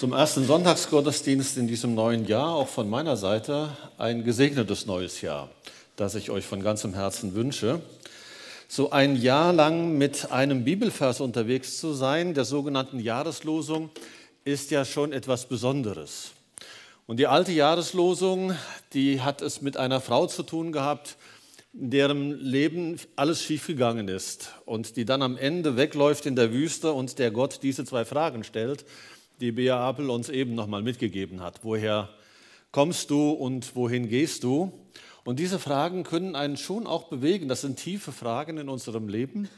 Zum ersten Sonntagsgottesdienst in diesem neuen Jahr, auch von meiner Seite, ein gesegnetes neues Jahr, das ich euch von ganzem Herzen wünsche. So ein Jahr lang mit einem Bibelvers unterwegs zu sein, der sogenannten Jahreslosung, ist ja schon etwas Besonderes. Und die alte Jahreslosung, die hat es mit einer Frau zu tun gehabt, in deren Leben alles schiefgegangen ist und die dann am Ende wegläuft in der Wüste und der Gott diese zwei Fragen stellt die Bea Apel uns eben nochmal mitgegeben hat. Woher kommst du und wohin gehst du? Und diese Fragen können einen schon auch bewegen. Das sind tiefe Fragen in unserem Leben.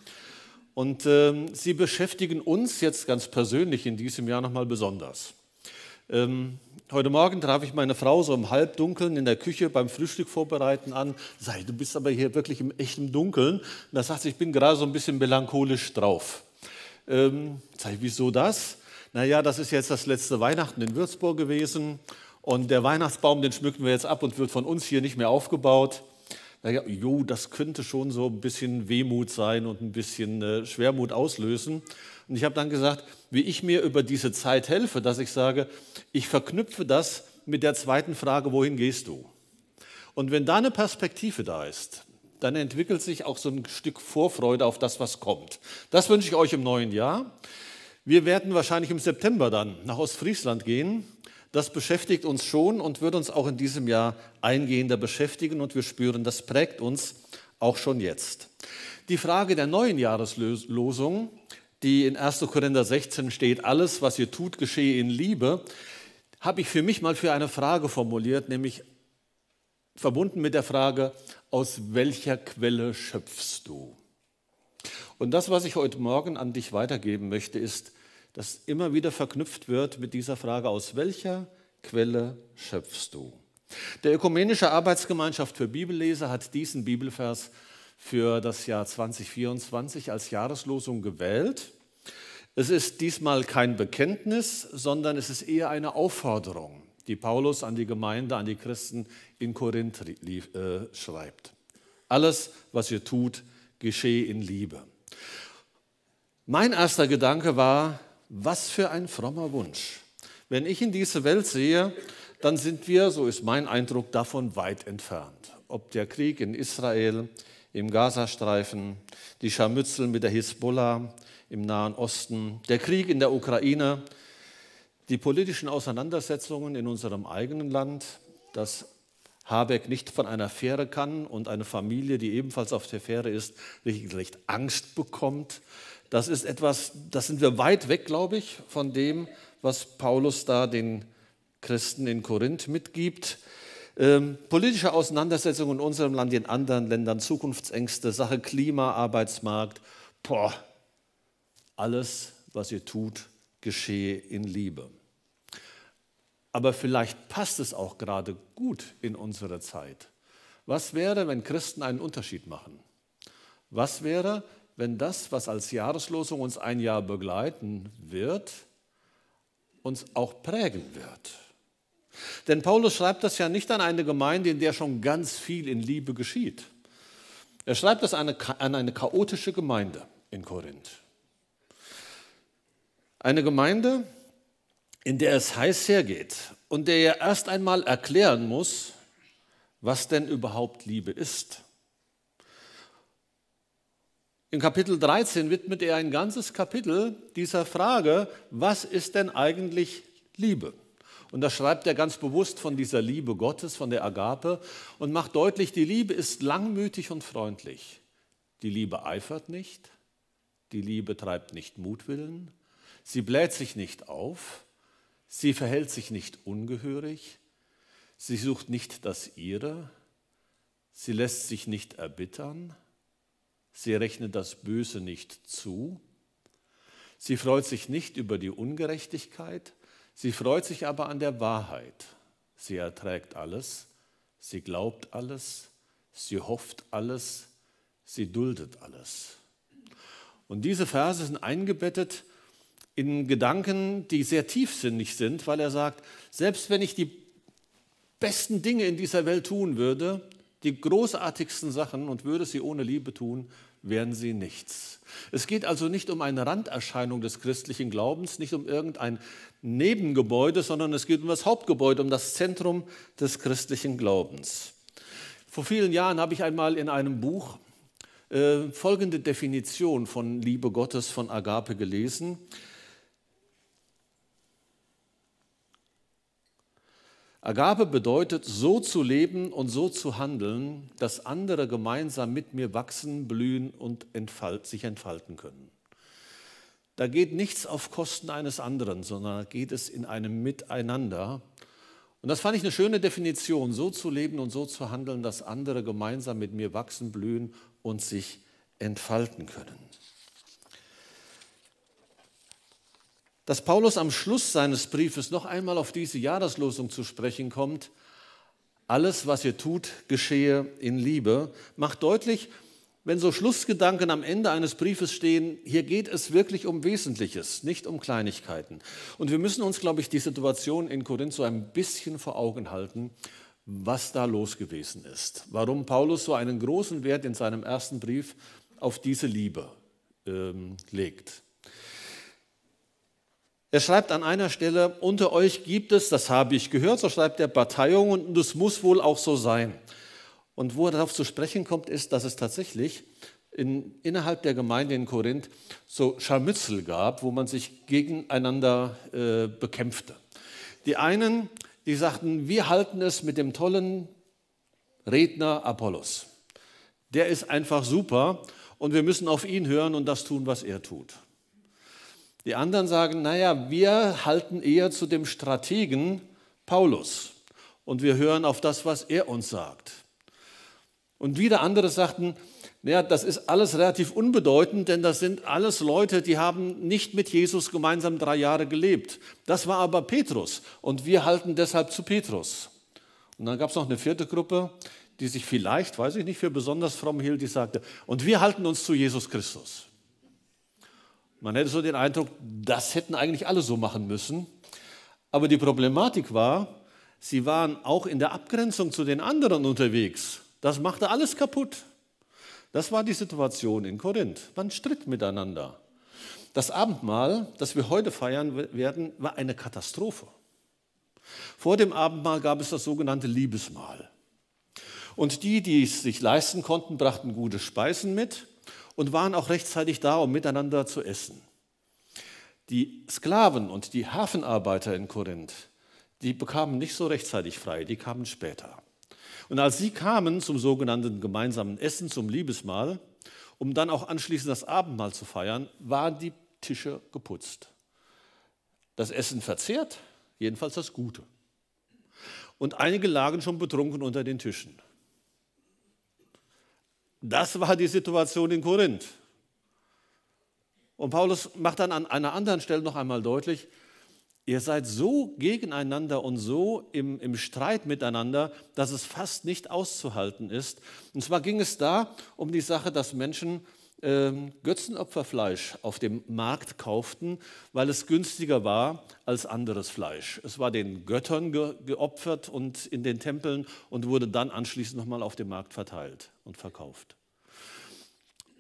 Und ähm, sie beschäftigen uns jetzt ganz persönlich in diesem Jahr nochmal besonders. Ähm, heute Morgen traf ich meine Frau so im Halbdunkeln in der Küche beim Frühstück vorbereiten an. Sei, du bist aber hier wirklich im echten Dunkeln. Da sagt sie, ich bin gerade so ein bisschen melancholisch drauf. Ähm, ich, wieso das? Naja, das ist jetzt das letzte Weihnachten in Würzburg gewesen und der Weihnachtsbaum, den schmücken wir jetzt ab und wird von uns hier nicht mehr aufgebaut. Naja, jo, das könnte schon so ein bisschen Wehmut sein und ein bisschen äh, Schwermut auslösen. Und ich habe dann gesagt, wie ich mir über diese Zeit helfe, dass ich sage, ich verknüpfe das mit der zweiten Frage, wohin gehst du? Und wenn da eine Perspektive da ist, dann entwickelt sich auch so ein Stück Vorfreude auf das, was kommt. Das wünsche ich euch im neuen Jahr. Wir werden wahrscheinlich im September dann nach Ostfriesland gehen. Das beschäftigt uns schon und wird uns auch in diesem Jahr eingehender beschäftigen und wir spüren, das prägt uns auch schon jetzt. Die Frage der neuen Jahreslosung, die in 1. Korinther 16 steht, alles, was ihr tut, geschehe in Liebe, habe ich für mich mal für eine Frage formuliert, nämlich verbunden mit der Frage, aus welcher Quelle schöpfst du? Und das, was ich heute Morgen an dich weitergeben möchte, ist, dass immer wieder verknüpft wird mit dieser Frage, aus welcher Quelle schöpfst du? Der Ökumenische Arbeitsgemeinschaft für Bibelleser hat diesen Bibelvers für das Jahr 2024 als Jahreslosung gewählt. Es ist diesmal kein Bekenntnis, sondern es ist eher eine Aufforderung, die Paulus an die Gemeinde, an die Christen in Korinth äh, schreibt. Alles, was ihr tut, geschehe in Liebe. Mein erster Gedanke war, was für ein frommer Wunsch. Wenn ich in diese Welt sehe, dann sind wir, so ist mein Eindruck, davon weit entfernt. Ob der Krieg in Israel, im Gazastreifen, die Scharmützel mit der Hisbollah im Nahen Osten, der Krieg in der Ukraine, die politischen Auseinandersetzungen in unserem eigenen Land, dass Habeck nicht von einer Fähre kann und eine Familie, die ebenfalls auf der Fähre ist, regelrecht Angst bekommt, das ist etwas, das sind wir weit weg, glaube ich, von dem, was Paulus da den Christen in Korinth mitgibt. Ähm, politische Auseinandersetzungen in unserem Land, in anderen Ländern, Zukunftsängste, Sache Klima, Arbeitsmarkt. Boah, alles, was ihr tut, geschehe in Liebe. Aber vielleicht passt es auch gerade gut in unsere Zeit. Was wäre, wenn Christen einen Unterschied machen? Was wäre, wenn das, was als Jahreslosung uns ein Jahr begleiten wird, uns auch prägen wird. Denn Paulus schreibt das ja nicht an eine Gemeinde, in der schon ganz viel in Liebe geschieht. Er schreibt das an eine, an eine chaotische Gemeinde in Korinth. Eine Gemeinde, in der es heiß hergeht und der er erst einmal erklären muss, was denn überhaupt Liebe ist. In Kapitel 13 widmet er ein ganzes Kapitel dieser Frage, was ist denn eigentlich Liebe? Und da schreibt er ganz bewusst von dieser Liebe Gottes, von der Agape und macht deutlich, die Liebe ist langmütig und freundlich. Die Liebe eifert nicht, die Liebe treibt nicht Mutwillen, sie bläht sich nicht auf, sie verhält sich nicht ungehörig, sie sucht nicht das ihre, sie lässt sich nicht erbittern, Sie rechnet das Böse nicht zu. Sie freut sich nicht über die Ungerechtigkeit. Sie freut sich aber an der Wahrheit. Sie erträgt alles. Sie glaubt alles. Sie hofft alles. Sie duldet alles. Und diese Verse sind eingebettet in Gedanken, die sehr tiefsinnig sind, weil er sagt, selbst wenn ich die besten Dinge in dieser Welt tun würde, die großartigsten Sachen und würde sie ohne Liebe tun, wären sie nichts. Es geht also nicht um eine Randerscheinung des christlichen Glaubens, nicht um irgendein Nebengebäude, sondern es geht um das Hauptgebäude, um das Zentrum des christlichen Glaubens. Vor vielen Jahren habe ich einmal in einem Buch äh, folgende Definition von Liebe Gottes, von Agape gelesen. Agape bedeutet, so zu leben und so zu handeln, dass andere gemeinsam mit mir wachsen, blühen und entfalt, sich entfalten können. Da geht nichts auf Kosten eines anderen, sondern geht es in einem Miteinander. Und das fand ich eine schöne Definition, so zu leben und so zu handeln, dass andere gemeinsam mit mir wachsen, blühen und sich entfalten können. Dass Paulus am Schluss seines Briefes noch einmal auf diese Jahreslosung zu sprechen kommt, alles, was ihr tut, geschehe in Liebe, macht deutlich, wenn so Schlussgedanken am Ende eines Briefes stehen, hier geht es wirklich um Wesentliches, nicht um Kleinigkeiten. Und wir müssen uns, glaube ich, die Situation in Korinth so ein bisschen vor Augen halten, was da los gewesen ist. Warum Paulus so einen großen Wert in seinem ersten Brief auf diese Liebe ähm, legt. Er schreibt an einer Stelle, unter euch gibt es, das habe ich gehört, so schreibt er, Bataillon und das muss wohl auch so sein. Und wo er darauf zu sprechen kommt, ist, dass es tatsächlich in, innerhalb der Gemeinde in Korinth so Scharmützel gab, wo man sich gegeneinander äh, bekämpfte. Die einen, die sagten, wir halten es mit dem tollen Redner Apollos. Der ist einfach super und wir müssen auf ihn hören und das tun, was er tut. Die anderen sagen, naja, wir halten eher zu dem Strategen Paulus und wir hören auf das, was er uns sagt. Und wieder andere sagten, naja, das ist alles relativ unbedeutend, denn das sind alles Leute, die haben nicht mit Jesus gemeinsam drei Jahre gelebt. Das war aber Petrus und wir halten deshalb zu Petrus. Und dann gab es noch eine vierte Gruppe, die sich vielleicht, weiß ich nicht, für besonders fromm hielt, die sagte, und wir halten uns zu Jesus Christus. Man hätte so den Eindruck, das hätten eigentlich alle so machen müssen. Aber die Problematik war, sie waren auch in der Abgrenzung zu den anderen unterwegs. Das machte alles kaputt. Das war die Situation in Korinth. Man stritt miteinander. Das Abendmahl, das wir heute feiern werden, war eine Katastrophe. Vor dem Abendmahl gab es das sogenannte Liebesmahl. Und die, die es sich leisten konnten, brachten gute Speisen mit und waren auch rechtzeitig da, um miteinander zu essen. Die Sklaven und die Hafenarbeiter in Korinth, die bekamen nicht so rechtzeitig frei, die kamen später. Und als sie kamen zum sogenannten gemeinsamen Essen, zum Liebesmahl, um dann auch anschließend das Abendmahl zu feiern, waren die Tische geputzt. Das Essen verzehrt, jedenfalls das Gute. Und einige lagen schon betrunken unter den Tischen. Das war die Situation in Korinth. Und Paulus macht dann an einer anderen Stelle noch einmal deutlich, ihr seid so gegeneinander und so im, im Streit miteinander, dass es fast nicht auszuhalten ist. Und zwar ging es da um die Sache, dass Menschen ähm, Götzenopferfleisch auf dem Markt kauften, weil es günstiger war als anderes Fleisch. Es war den Göttern ge geopfert und in den Tempeln und wurde dann anschließend nochmal auf dem Markt verteilt und verkauft.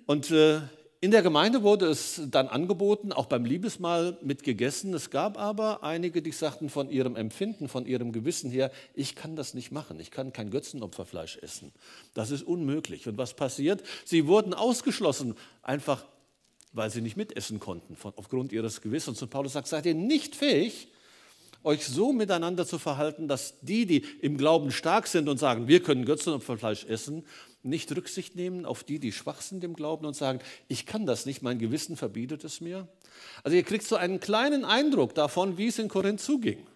Und äh, in der Gemeinde wurde es dann angeboten, auch beim Liebesmahl mitgegessen. Es gab aber einige, die sagten von ihrem Empfinden, von ihrem Gewissen her, ich kann das nicht machen, ich kann kein Götzenopferfleisch essen. Das ist unmöglich. Und was passiert? Sie wurden ausgeschlossen, einfach weil sie nicht mitessen konnten, von, aufgrund ihres Gewissens. Und Paulus sagt, seid ihr nicht fähig, euch so miteinander zu verhalten, dass die, die im Glauben stark sind und sagen, wir können Götzenopferfleisch essen, nicht Rücksicht nehmen auf die, die schwach sind im Glauben und sagen, ich kann das nicht, mein Gewissen verbietet es mir. Also ihr kriegt so einen kleinen Eindruck davon, wie es in Korinth zuging.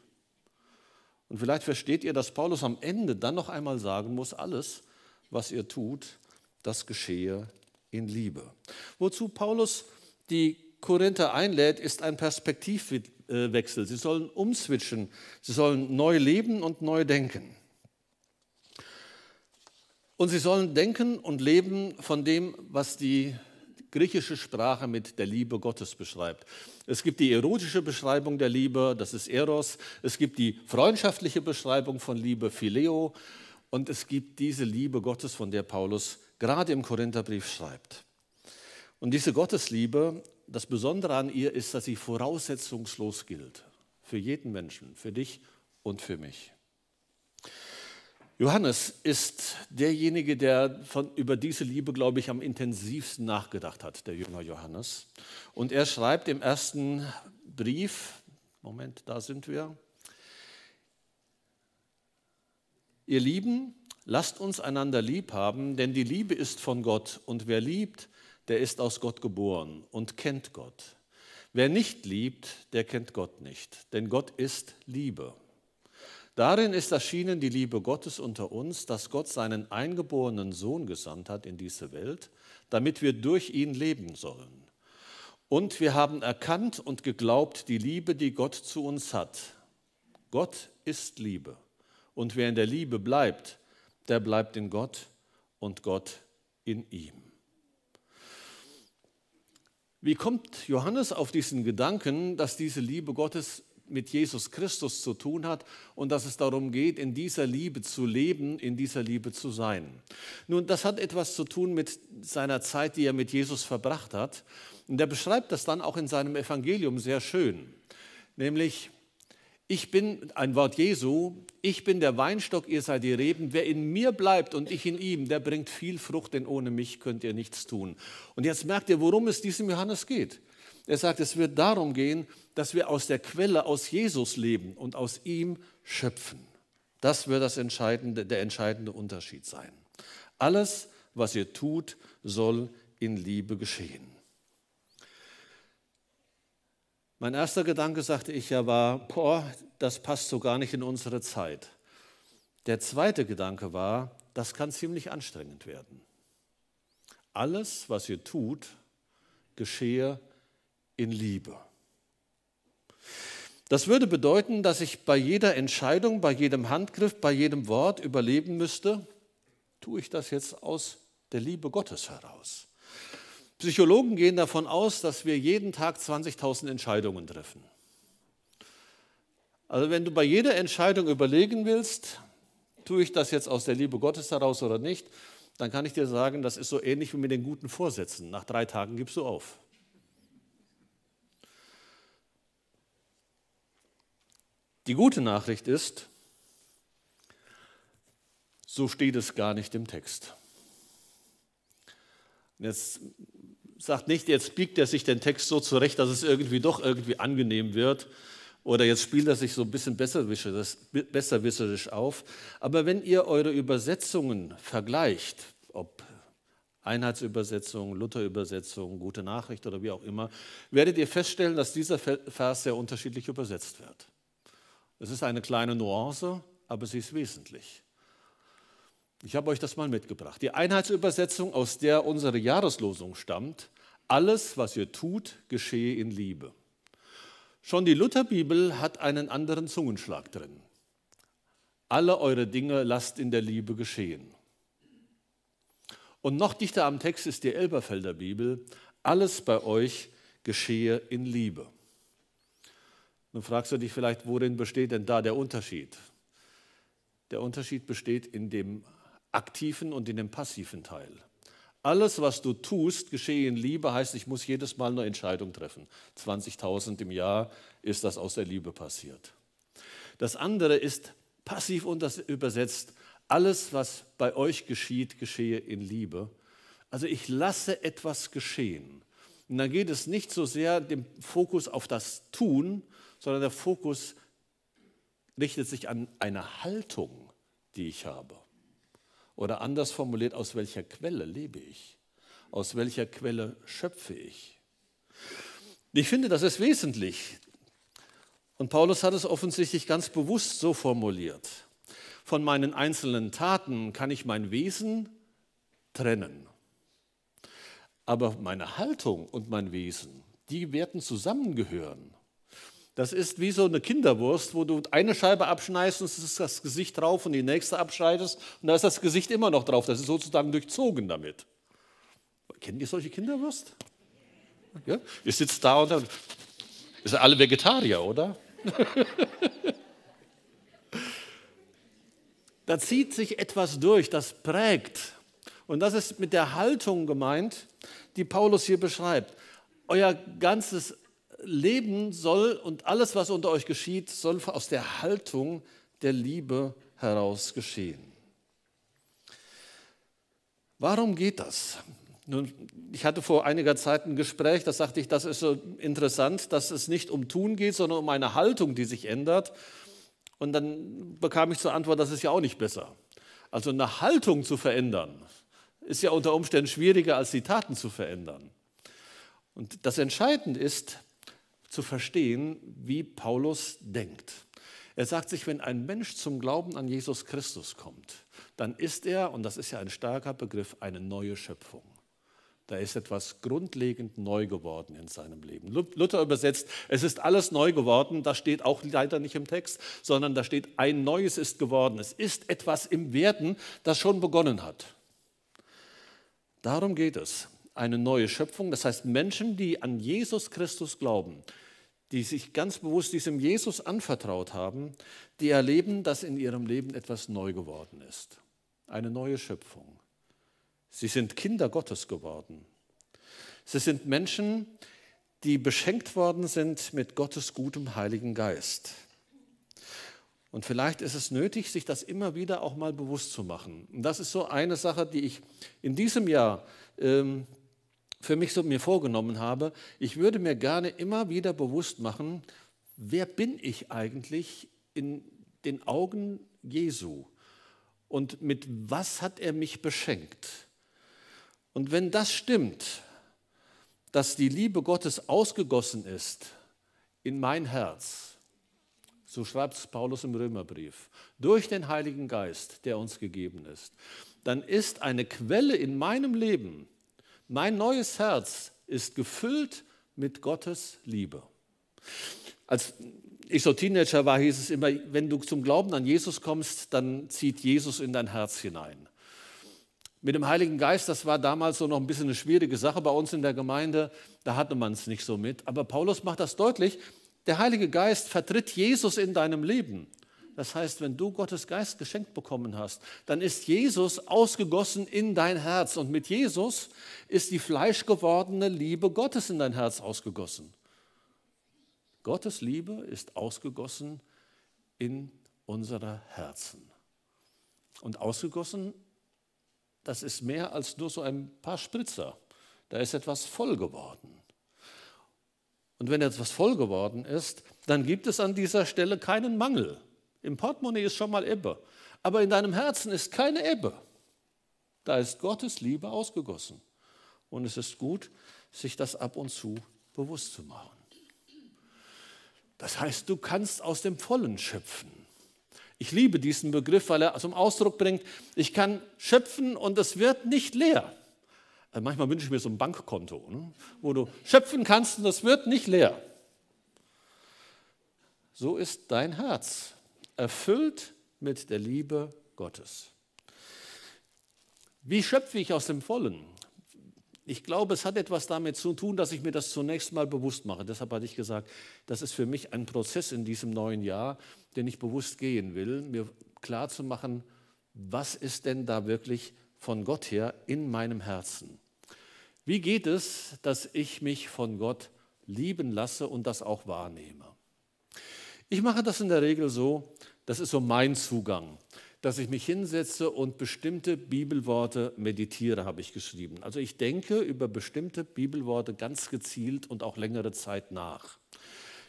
Und vielleicht versteht ihr, dass Paulus am Ende dann noch einmal sagen muss, alles, was ihr tut, das geschehe in Liebe. Wozu Paulus die Korinther einlädt, ist ein Perspektivwechsel. Sie sollen umswitchen, sie sollen neu leben und neu denken. Und sie sollen denken und leben von dem, was die griechische Sprache mit der Liebe Gottes beschreibt. Es gibt die erotische Beschreibung der Liebe, das ist Eros. Es gibt die freundschaftliche Beschreibung von Liebe, Phileo. Und es gibt diese Liebe Gottes, von der Paulus gerade im Korintherbrief schreibt. Und diese Gottesliebe, das Besondere an ihr ist, dass sie voraussetzungslos gilt. Für jeden Menschen, für dich und für mich. Johannes ist derjenige, der von, über diese Liebe, glaube ich, am intensivsten nachgedacht hat, der Jünger Johannes. Und er schreibt im ersten Brief, Moment, da sind wir. Ihr Lieben, lasst uns einander lieb haben, denn die Liebe ist von Gott und wer liebt, der ist aus Gott geboren und kennt Gott. Wer nicht liebt, der kennt Gott nicht, denn Gott ist Liebe. Darin ist erschienen die Liebe Gottes unter uns, dass Gott seinen eingeborenen Sohn gesandt hat in diese Welt, damit wir durch ihn leben sollen. Und wir haben erkannt und geglaubt die Liebe, die Gott zu uns hat. Gott ist Liebe. Und wer in der Liebe bleibt, der bleibt in Gott und Gott in ihm. Wie kommt Johannes auf diesen Gedanken, dass diese Liebe Gottes mit Jesus Christus zu tun hat und dass es darum geht, in dieser Liebe zu leben, in dieser Liebe zu sein. Nun, das hat etwas zu tun mit seiner Zeit, die er mit Jesus verbracht hat. Und er beschreibt das dann auch in seinem Evangelium sehr schön. Nämlich, ich bin ein Wort Jesu, ich bin der Weinstock, ihr seid die Reben. Wer in mir bleibt und ich in ihm, der bringt viel Frucht, denn ohne mich könnt ihr nichts tun. Und jetzt merkt ihr, worum es diesem Johannes geht. Er sagt, es wird darum gehen, dass wir aus der Quelle, aus Jesus leben und aus ihm schöpfen. Das wird das entscheidende, der entscheidende Unterschied sein. Alles, was ihr tut, soll in Liebe geschehen. Mein erster Gedanke, sagte ich ja, war, boah, das passt so gar nicht in unsere Zeit. Der zweite Gedanke war, das kann ziemlich anstrengend werden. Alles, was ihr tut, geschehe in Liebe. Das würde bedeuten, dass ich bei jeder Entscheidung, bei jedem Handgriff, bei jedem Wort überleben müsste, tue ich das jetzt aus der Liebe Gottes heraus. Psychologen gehen davon aus, dass wir jeden Tag 20.000 Entscheidungen treffen. Also wenn du bei jeder Entscheidung überlegen willst, tue ich das jetzt aus der Liebe Gottes heraus oder nicht, dann kann ich dir sagen, das ist so ähnlich wie mit den guten Vorsätzen. Nach drei Tagen gibst du auf. Die gute Nachricht ist, so steht es gar nicht im Text. Jetzt sagt nicht, jetzt biegt er sich den Text so zurecht, dass es irgendwie doch irgendwie angenehm wird oder jetzt spielt er sich so ein bisschen besserwisserisch auf. Aber wenn ihr eure Übersetzungen vergleicht, ob Einheitsübersetzung, Lutherübersetzung, gute Nachricht oder wie auch immer, werdet ihr feststellen, dass dieser Vers sehr unterschiedlich übersetzt wird. Es ist eine kleine Nuance, aber sie ist wesentlich. Ich habe euch das mal mitgebracht. Die Einheitsübersetzung, aus der unsere Jahreslosung stammt, alles, was ihr tut, geschehe in Liebe. Schon die Lutherbibel hat einen anderen Zungenschlag drin. Alle eure Dinge lasst in der Liebe geschehen. Und noch dichter am Text ist die Elberfelder Bibel, alles bei euch geschehe in Liebe. Nun fragst du dich vielleicht, worin besteht denn da der Unterschied? Der Unterschied besteht in dem aktiven und in dem passiven Teil. Alles, was du tust, geschehe in Liebe, heißt, ich muss jedes Mal eine Entscheidung treffen. 20.000 im Jahr ist das aus der Liebe passiert. Das andere ist passiv übersetzt, alles, was bei euch geschieht, geschehe in Liebe. Also ich lasse etwas geschehen. Und dann geht es nicht so sehr dem Fokus auf das Tun, sondern der Fokus richtet sich an eine Haltung, die ich habe. Oder anders formuliert, aus welcher Quelle lebe ich? Aus welcher Quelle schöpfe ich? Ich finde, das ist wesentlich. Und Paulus hat es offensichtlich ganz bewusst so formuliert. Von meinen einzelnen Taten kann ich mein Wesen trennen. Aber meine Haltung und mein Wesen, die werden zusammengehören. Das ist wie so eine Kinderwurst, wo du eine Scheibe abschneidest und es ist das Gesicht drauf und die nächste abschneidest und da ist das Gesicht immer noch drauf. Das ist sozusagen durchzogen damit. Kennt ihr solche Kinderwurst? Ja? Ihr sitzt da und dann. Ihr seid alle Vegetarier, oder? da zieht sich etwas durch, das prägt. Und das ist mit der Haltung gemeint, die Paulus hier beschreibt. Euer ganzes Leben soll und alles, was unter euch geschieht, soll aus der Haltung der Liebe heraus geschehen. Warum geht das? Nun, ich hatte vor einiger Zeit ein Gespräch, da sagte ich, das ist so interessant, dass es nicht um Tun geht, sondern um eine Haltung, die sich ändert. Und dann bekam ich zur Antwort, das ist ja auch nicht besser. Also eine Haltung zu verändern, ist ja unter Umständen schwieriger als die Taten zu verändern. Und das Entscheidende ist zu verstehen, wie Paulus denkt. Er sagt sich, wenn ein Mensch zum Glauben an Jesus Christus kommt, dann ist er, und das ist ja ein starker Begriff, eine neue Schöpfung. Da ist etwas grundlegend neu geworden in seinem Leben. Luther übersetzt, es ist alles neu geworden. Das steht auch leider nicht im Text, sondern da steht, ein Neues ist geworden. Es ist etwas im Werden, das schon begonnen hat. Darum geht es. Eine neue Schöpfung, das heißt Menschen, die an Jesus Christus glauben, die sich ganz bewusst diesem Jesus anvertraut haben, die erleben, dass in ihrem Leben etwas neu geworden ist. Eine neue Schöpfung. Sie sind Kinder Gottes geworden. Sie sind Menschen, die beschenkt worden sind mit Gottes gutem Heiligen Geist. Und vielleicht ist es nötig, sich das immer wieder auch mal bewusst zu machen. Und das ist so eine Sache, die ich in diesem Jahr ähm, für mich so mir vorgenommen habe. Ich würde mir gerne immer wieder bewusst machen, wer bin ich eigentlich in den Augen Jesu? Und mit was hat er mich beschenkt? Und wenn das stimmt, dass die Liebe Gottes ausgegossen ist in mein Herz, so schreibt es Paulus im Römerbrief, durch den Heiligen Geist, der uns gegeben ist, dann ist eine Quelle in meinem Leben, mein neues Herz ist gefüllt mit Gottes Liebe. Als ich so Teenager war, hieß es immer, wenn du zum Glauben an Jesus kommst, dann zieht Jesus in dein Herz hinein. Mit dem Heiligen Geist, das war damals so noch ein bisschen eine schwierige Sache bei uns in der Gemeinde, da hatte man es nicht so mit. Aber Paulus macht das deutlich, der Heilige Geist vertritt Jesus in deinem Leben. Das heißt, wenn du Gottes Geist geschenkt bekommen hast, dann ist Jesus ausgegossen in dein Herz. Und mit Jesus ist die fleischgewordene Liebe Gottes in dein Herz ausgegossen. Gottes Liebe ist ausgegossen in unsere Herzen. Und ausgegossen das ist mehr als nur so ein paar Spritzer. Da ist etwas voll geworden. Und wenn etwas voll geworden ist, dann gibt es an dieser Stelle keinen Mangel. Im Portemonnaie ist schon mal Ebbe, aber in deinem Herzen ist keine Ebbe. Da ist Gottes Liebe ausgegossen. Und es ist gut, sich das ab und zu bewusst zu machen. Das heißt, du kannst aus dem Vollen schöpfen. Ich liebe diesen Begriff, weil er zum Ausdruck bringt, ich kann schöpfen und es wird nicht leer. Also manchmal wünsche ich mir so ein Bankkonto, ne, wo du schöpfen kannst und es wird nicht leer. So ist dein Herz erfüllt mit der Liebe Gottes. Wie schöpfe ich aus dem Vollen? Ich glaube, es hat etwas damit zu tun, dass ich mir das zunächst mal bewusst mache. Deshalb hatte ich gesagt, das ist für mich ein Prozess in diesem neuen Jahr, den ich bewusst gehen will, mir klar zu machen, was ist denn da wirklich von Gott her in meinem Herzen? Wie geht es, dass ich mich von Gott lieben lasse und das auch wahrnehme? Ich mache das in der Regel so, das ist so mein Zugang dass ich mich hinsetze und bestimmte Bibelworte meditiere, habe ich geschrieben. Also ich denke über bestimmte Bibelworte ganz gezielt und auch längere Zeit nach.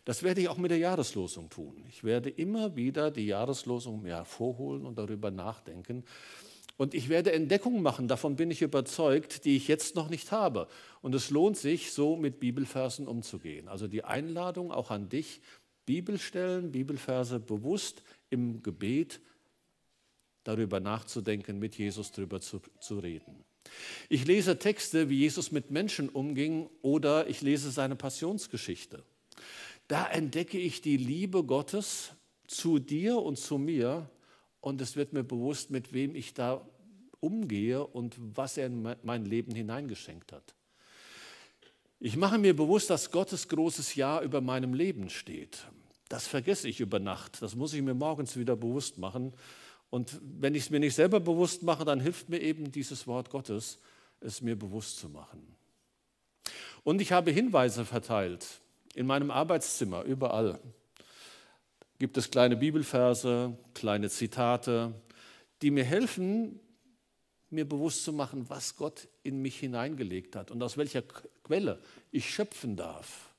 Das werde ich auch mit der Jahreslosung tun. Ich werde immer wieder die Jahreslosung mir hervorholen und darüber nachdenken. Und ich werde Entdeckungen machen, davon bin ich überzeugt, die ich jetzt noch nicht habe. Und es lohnt sich, so mit Bibelversen umzugehen. Also die Einladung auch an dich, Bibelstellen, Bibelverse bewusst im Gebet darüber nachzudenken, mit Jesus darüber zu, zu reden. Ich lese Texte, wie Jesus mit Menschen umging oder ich lese seine Passionsgeschichte. Da entdecke ich die Liebe Gottes zu dir und zu mir und es wird mir bewusst, mit wem ich da umgehe und was er in mein Leben hineingeschenkt hat. Ich mache mir bewusst, dass Gottes großes Ja über meinem Leben steht. Das vergesse ich über Nacht. Das muss ich mir morgens wieder bewusst machen Und wenn ich es mir nicht selber bewusst mache, dann hilft mir eben dieses Wort Gottes, es mir bewusst zu machen. Und ich habe Hinweise verteilt in meinem Arbeitszimmer, überall. Gibt es kleine Bibelverse, kleine Zitate, die mir helfen, mir bewusst zu machen, was Gott in mich hineingelegt hat und aus welcher Quelle ich schöpfen darf.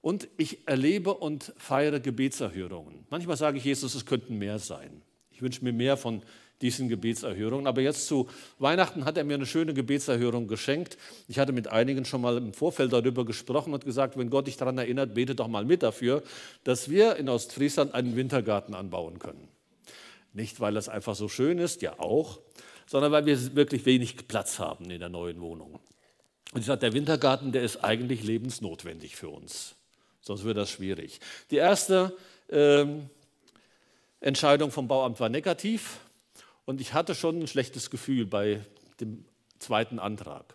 Und ich erlebe und feiere Gebetserhörungen. Manchmal sage ich Jesus, es könnten mehr sein. Ich wünsche mir mehr von diesen Gebetserhörungen. Aber jetzt zu Weihnachten hat er mir eine schöne Gebetserhörung geschenkt. Ich hatte mit einigen schon mal im Vorfeld darüber gesprochen und gesagt, wenn Gott dich daran erinnert, bete doch mal mit dafür, dass wir in Ostfriesland einen Wintergarten anbauen können. Nicht, weil das einfach so schön ist, ja auch, sondern weil wir wirklich wenig Platz haben in der neuen Wohnung. Und ich sagte, der Wintergarten, der ist eigentlich lebensnotwendig für uns. Sonst wird das schwierig. Die erste ähm, Entscheidung vom Bauamt war negativ. Und ich hatte schon ein schlechtes Gefühl bei dem zweiten Antrag.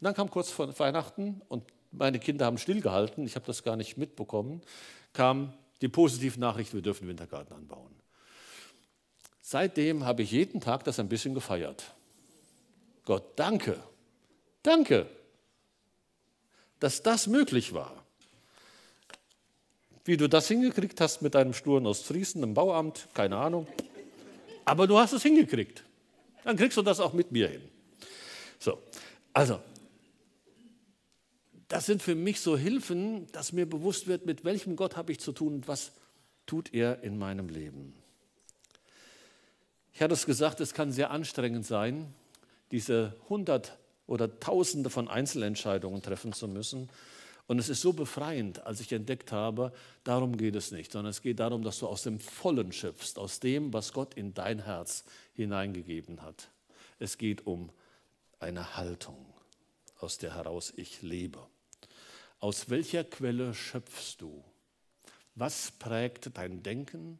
Und dann kam kurz vor Weihnachten und meine Kinder haben stillgehalten, ich habe das gar nicht mitbekommen, kam die positive Nachricht, wir dürfen Wintergarten anbauen. Seitdem habe ich jeden Tag das ein bisschen gefeiert. Gott, danke, danke, dass das möglich war. Wie du das hingekriegt hast mit deinem sturen Ostfriesen im Bauamt, keine Ahnung. Aber du hast es hingekriegt. Dann kriegst du das auch mit mir hin. So, also, das sind für mich so Hilfen, dass mir bewusst wird, mit welchem Gott habe ich zu tun und was tut er in meinem Leben. Ich hatte es gesagt, es kann sehr anstrengend sein, diese hundert oder tausende von Einzelentscheidungen treffen zu müssen und es ist so befreiend, als ich entdeckt habe, darum geht es nicht, sondern es geht darum, dass du aus dem Vollen schöpfst, aus dem, was Gott in dein Herz hineingegeben hat. Es geht um eine Haltung, aus der heraus ich lebe. Aus welcher Quelle schöpfst du? Was prägt dein Denken?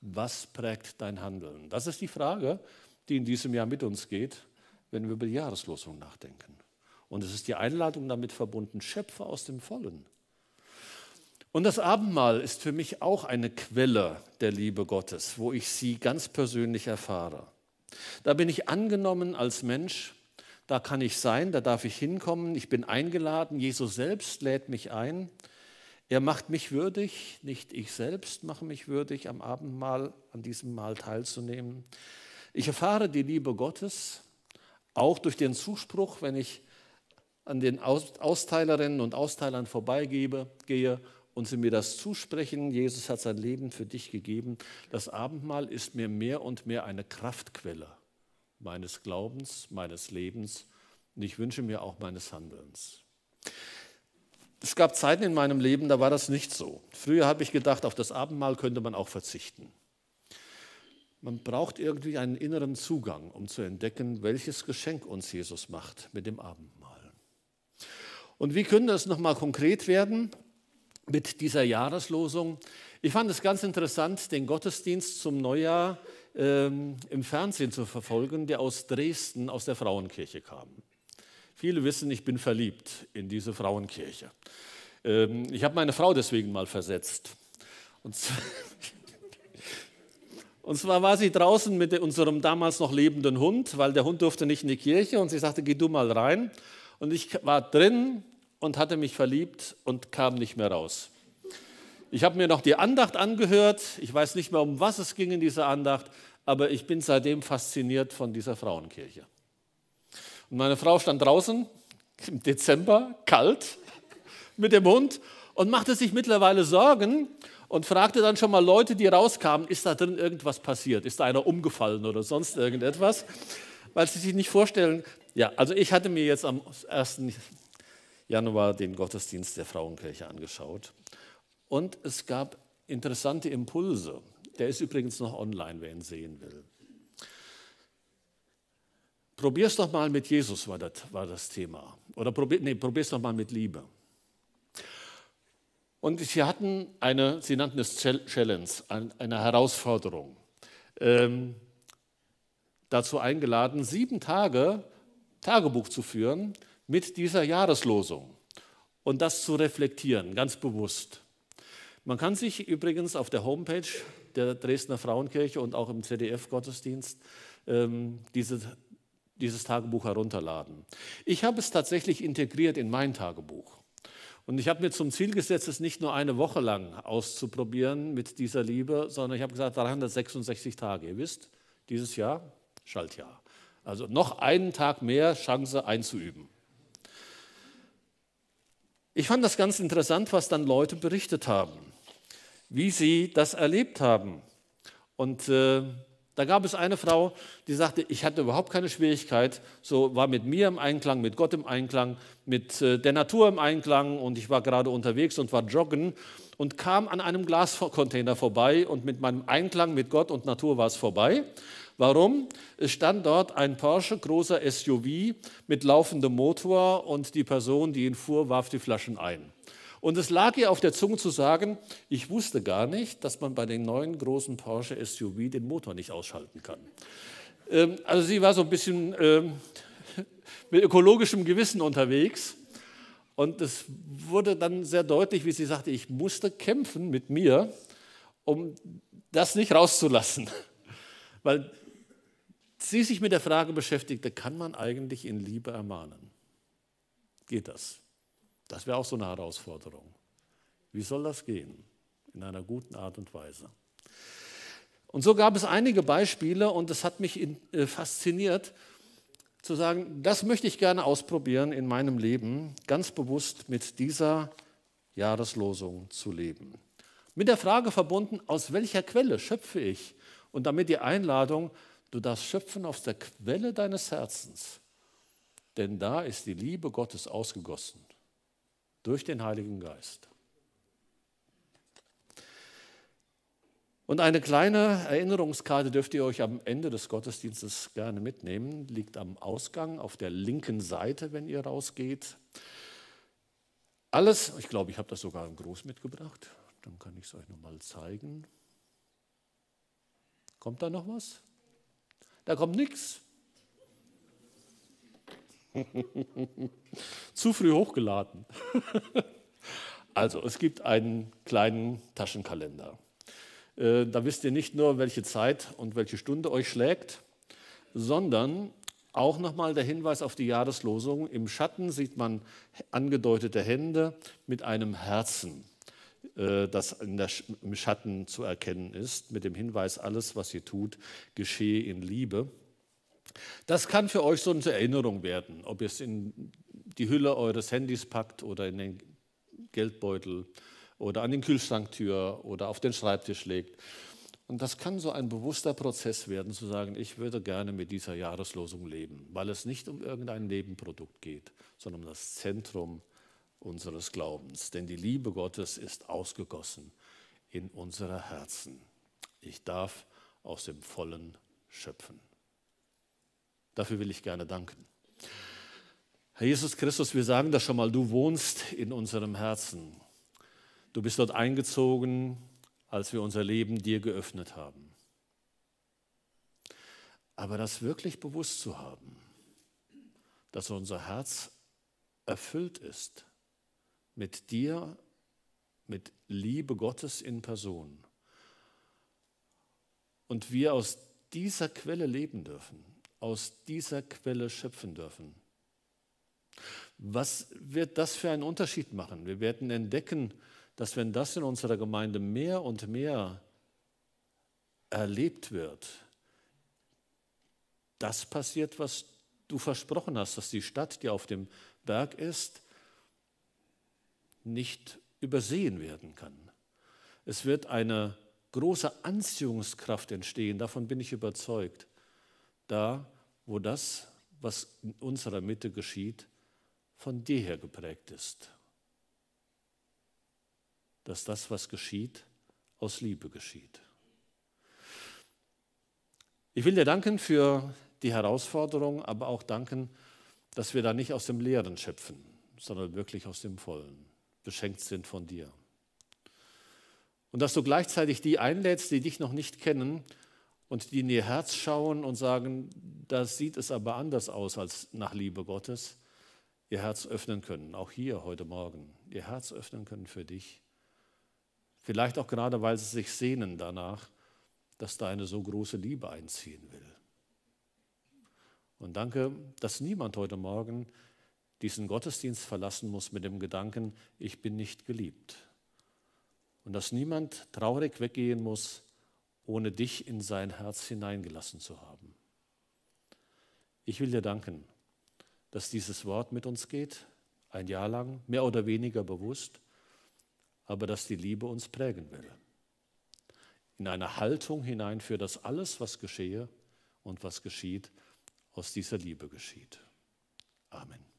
Was prägt dein Handeln? Das ist die Frage, die in diesem Jahr mit uns geht, wenn wir über die Jahreslosung nachdenken. Und es ist die Einladung damit verbunden, Schöpfer aus dem Vollen. Und das Abendmahl ist für mich auch eine Quelle der Liebe Gottes, wo ich sie ganz persönlich erfahre. Da bin ich angenommen als Mensch, da kann ich sein, da darf ich hinkommen, ich bin eingeladen, Jesus selbst lädt mich ein. Er macht mich würdig, nicht ich selbst mache mich würdig, am Abendmahl, an diesem Mahl teilzunehmen. Ich erfahre die Liebe Gottes, auch durch den Zuspruch, wenn ich an den Austeilerinnen und Austeilern vorbeigehe und sie mir das zusprechen, Jesus hat sein Leben für dich gegeben, das Abendmahl ist mir mehr und mehr eine Kraftquelle meines Glaubens, meines Lebens und ich wünsche mir auch meines Handelns. Es gab Zeiten in meinem Leben, da war das nicht so. Früher habe ich gedacht, auf das Abendmahl könnte man auch verzichten. Man braucht irgendwie einen inneren Zugang, um zu entdecken, welches Geschenk uns Jesus macht mit dem Abendmahl. Und wie könnte es nochmal konkret werden mit dieser Jahreslosung? Ich fand es ganz interessant, den Gottesdienst zum Neujahr ähm, im Fernsehen zu verfolgen, der aus Dresden, aus der Frauenkirche kam. Viele wissen, ich bin verliebt in diese Frauenkirche. Ähm, ich habe meine Frau deswegen mal versetzt. Und Und zwar war sie draußen mit unserem damals noch lebenden Hund, weil der Hund durfte nicht in die Kirche und sie sagte, geh du mal rein. Und ich war drin und hatte mich verliebt und kam nicht mehr raus. Ich habe mir noch die Andacht angehört. Ich weiß nicht mehr, um was es ging in dieser Andacht, aber ich bin seitdem fasziniert von dieser Frauenkirche. Und meine Frau stand draußen im Dezember, kalt, mit dem Hund und machte sich mittlerweile Sorgen und fragte dann schon mal Leute, die rauskamen, ist da drin irgendwas passiert? Ist da einer umgefallen oder sonst irgendetwas? Weil sie sich nicht vorstellen, ja, also ich hatte mir jetzt am 1. Januar den Gottesdienst der Frauenkirche angeschaut und es gab interessante Impulse. Der ist übrigens noch online, wer ihn sehen will. Probier's doch mal mit Jesus, war das, war das Thema. Oder probier, nee, probier's doch mal mit Liebe. Und sie hatten eine, sie nannten es Challenge, eine Herausforderung, ähm, dazu eingeladen, sieben Tage Tagebuch zu führen mit dieser Jahreslosung und das zu reflektieren, ganz bewusst. Man kann sich übrigens auf der Homepage der Dresdner Frauenkirche und auch im ZDF-Gottesdienst ähm, diese, dieses Tagebuch herunterladen. Ich habe es tatsächlich integriert in mein Tagebuch. Und ich habe mir zum Ziel gesetzt, es nicht nur eine Woche lang auszuprobieren mit dieser Liebe, sondern ich habe gesagt, 366 Tage. Ihr wisst, dieses Jahr Schaltjahr. Also noch einen Tag mehr Chance einzuüben. Ich fand das ganz interessant, was dann Leute berichtet haben, wie sie das erlebt haben. Und äh, da gab es eine Frau, die sagte, ich hatte überhaupt keine Schwierigkeit, so war mit mir im Einklang, mit Gott im Einklang, mit äh, der Natur im Einklang und ich war gerade unterwegs und war joggen und kam an einem Glascontainer vorbei und mit meinem Einklang mit Gott und Natur war es vorbei. Warum? Es stand dort ein Porsche, großer SUV mit laufendem Motor und die Person, die ihn fuhr, warf die Flaschen ein. Und es lag ihr auf der Zunge zu sagen, ich wusste gar nicht, dass man bei den neuen großen Porsche SUV den Motor nicht ausschalten kann. Ähm, also sie war so ein bisschen ähm, mit ökologischem Gewissen unterwegs. Und es wurde dann sehr deutlich, wie sie sagte, ich musste kämpfen mit mir, um das nicht rauszulassen. Weil sie sich mit der Frage beschäftigte, kann man eigentlich in Liebe ermahnen? Geht das? Das wäre auch so eine Herausforderung. Wie soll das gehen? In einer guten Art und Weise. Und so gab es einige Beispiele und es hat mich äh, fasziniert zu sagen, das möchte ich gerne ausprobieren in meinem Leben, ganz bewusst mit dieser Jahreslosung zu leben. Mit der Frage verbunden, aus welcher Quelle schöpfe ich? Und damit die Einladung, Du darfst schöpfen aus der Quelle deines Herzens, denn da ist die Liebe Gottes ausgegossen durch den Heiligen Geist. Und eine kleine Erinnerungskarte dürft ihr euch am Ende des Gottesdienstes gerne mitnehmen. Liegt am Ausgang auf der linken Seite, wenn ihr rausgeht. Alles, ich glaube, ich habe das sogar im Groß mitgebracht. Dann kann ich es euch nochmal zeigen. Kommt da noch was? Da kommt nichts. Zu früh hochgeladen. also, es gibt einen kleinen Taschenkalender. Äh, da wisst ihr nicht nur, welche Zeit und welche Stunde euch schlägt, sondern auch nochmal der Hinweis auf die Jahreslosung. Im Schatten sieht man angedeutete Hände mit einem Herzen, das im Schatten zu erkennen ist, mit dem Hinweis, alles, was ihr tut, geschehe in Liebe. Das kann für euch so eine Erinnerung werden, ob ihr es in die Hülle eures Handys packt oder in den Geldbeutel oder an den Kühlschranktür oder auf den Schreibtisch legt. Und das kann so ein bewusster Prozess werden, zu sagen, ich würde gerne mit dieser Jahreslosung leben, weil es nicht um irgendein Nebenprodukt geht, sondern um das Zentrum unseres Glaubens. Denn die Liebe Gottes ist ausgegossen in unsere Herzen. Ich darf aus dem Vollen schöpfen. Dafür will ich gerne danken. Herr Jesus Christus, wir sagen das schon mal, du wohnst in unserem Herzen. Du bist dort eingezogen, als wir unser Leben dir geöffnet haben. Aber das wirklich bewusst zu haben, dass unser Herz erfüllt ist mit dir, mit Liebe Gottes in Person und wir aus dieser Quelle leben dürfen, aus dieser Quelle schöpfen dürfen. Was wird das für einen Unterschied machen? Wir werden entdecken, dass wenn das in unserer Gemeinde mehr und mehr erlebt wird, das passiert, was du versprochen hast, dass die Stadt, die auf dem Berg ist, nicht übersehen werden kann. Es wird eine große Anziehungskraft entstehen, davon bin ich überzeugt, da, wo das, was in unserer Mitte geschieht, von dir her geprägt ist. Dass das, was geschieht, aus Liebe geschieht. Ich will dir danken für die Herausforderung, aber auch danken, dass wir da nicht aus dem Leeren schöpfen, sondern wirklich aus dem Vollen, beschenkt sind von dir. Und dass du gleichzeitig die einlädst, die dich noch nicht kennen, und die in ihr Herz schauen und sagen, da sieht es aber anders aus als nach Liebe Gottes, ihr Herz öffnen können, auch hier heute Morgen, ihr Herz öffnen können für dich. Vielleicht auch gerade, weil sie sich sehnen danach, dass da eine so große Liebe einziehen will. Und danke, dass niemand heute Morgen diesen Gottesdienst verlassen muss mit dem Gedanken, ich bin nicht geliebt. Und dass niemand traurig weggehen muss, ohne dich in sein Herz hineingelassen zu haben. Ich will dir danken, dass dieses Wort mit uns geht, ein Jahr lang, mehr oder weniger bewusst, aber dass die Liebe uns prägen will. In eine Haltung hineinführt, dass alles, was geschehe und was geschieht, aus dieser Liebe geschieht. Amen.